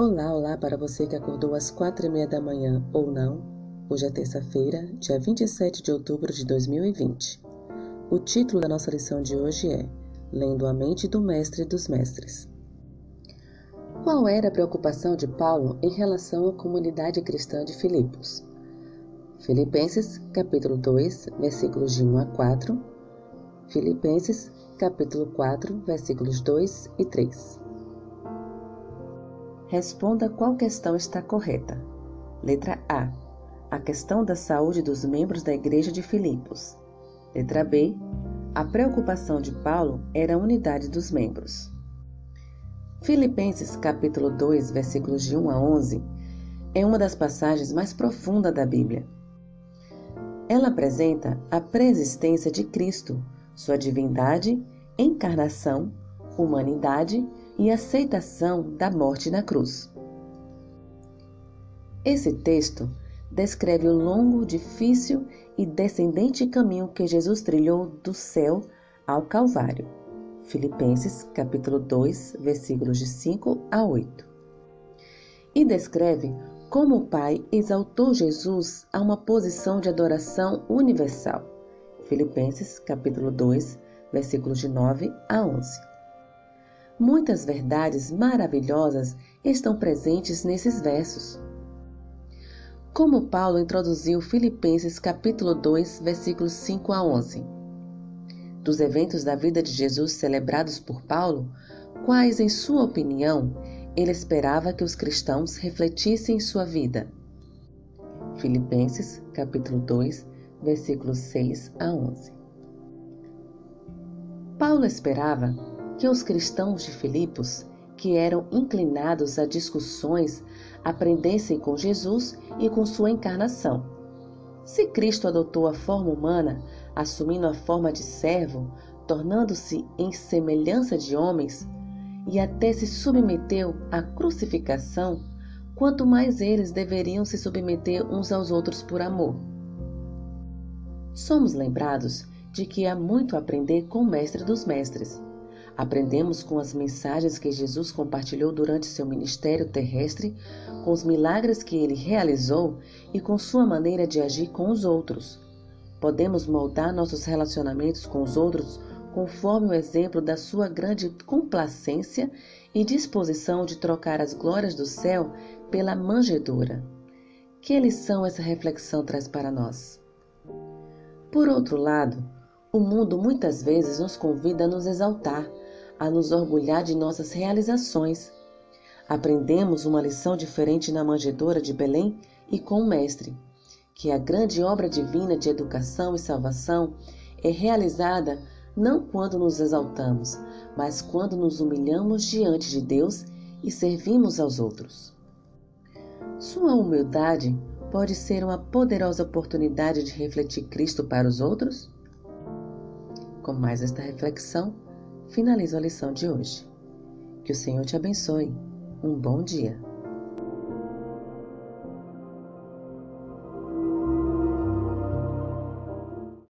Olá, olá para você que acordou às quatro e meia da manhã ou não. Hoje é terça-feira, dia 27 de outubro de 2020. O título da nossa lição de hoje é Lendo a Mente do Mestre dos Mestres. Qual era a preocupação de Paulo em relação à comunidade cristã de Filipos? Filipenses, capítulo 2, versículos de 1 a 4. Filipenses, capítulo 4, versículos 2 e 3. Responda qual questão está correta. Letra A. A questão da saúde dos membros da Igreja de Filipos. Letra B. A preocupação de Paulo era a unidade dos membros. Filipenses capítulo 2, versículos de 1 a 11, é uma das passagens mais profundas da Bíblia. Ela apresenta a preexistência de Cristo, sua divindade, encarnação, humanidade e aceitação da morte na cruz. Esse texto descreve o longo, difícil e descendente caminho que Jesus trilhou do céu ao Calvário. Filipenses capítulo 2, versículos de 5 a 8. E descreve como o Pai exaltou Jesus a uma posição de adoração universal. Filipenses capítulo 2, versículos de 9 a 11. Muitas verdades maravilhosas estão presentes nesses versos. Como Paulo introduziu Filipenses capítulo 2, versículos 5 a 11. Dos eventos da vida de Jesus celebrados por Paulo, quais, em sua opinião, ele esperava que os cristãos refletissem em sua vida? Filipenses capítulo 2, versículos 6 a 11. Paulo esperava que os cristãos de Filipos, que eram inclinados a discussões, aprendessem com Jesus e com sua encarnação. Se Cristo adotou a forma humana, assumindo a forma de servo, tornando-se em semelhança de homens, e até se submeteu à crucificação, quanto mais eles deveriam se submeter uns aos outros por amor. Somos lembrados de que há muito a aprender com o Mestre dos Mestres. Aprendemos com as mensagens que Jesus compartilhou durante seu ministério terrestre, com os milagres que ele realizou e com sua maneira de agir com os outros. Podemos moldar nossos relacionamentos com os outros conforme o exemplo da sua grande complacência e disposição de trocar as glórias do céu pela manjedoura. Que lição essa reflexão traz para nós? Por outro lado, o mundo muitas vezes nos convida a nos exaltar, a nos orgulhar de nossas realizações. Aprendemos uma lição diferente na manjedoura de Belém e com o Mestre, que a grande obra divina de educação e salvação é realizada não quando nos exaltamos, mas quando nos humilhamos diante de Deus e servimos aos outros. Sua humildade pode ser uma poderosa oportunidade de refletir Cristo para os outros? Com mais esta reflexão, finalizo a lição de hoje. Que o Senhor te abençoe. Um bom dia.